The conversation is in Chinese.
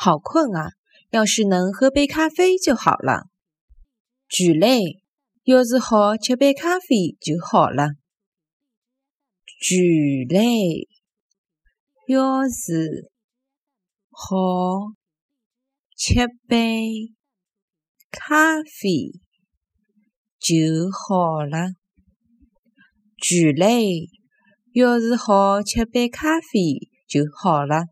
好困啊，要是能喝杯咖啡就好了。巨累，要是好吃杯咖啡就好了。巨累，要是好吃杯咖啡就好了。巨累，要是好吃杯咖啡就好了。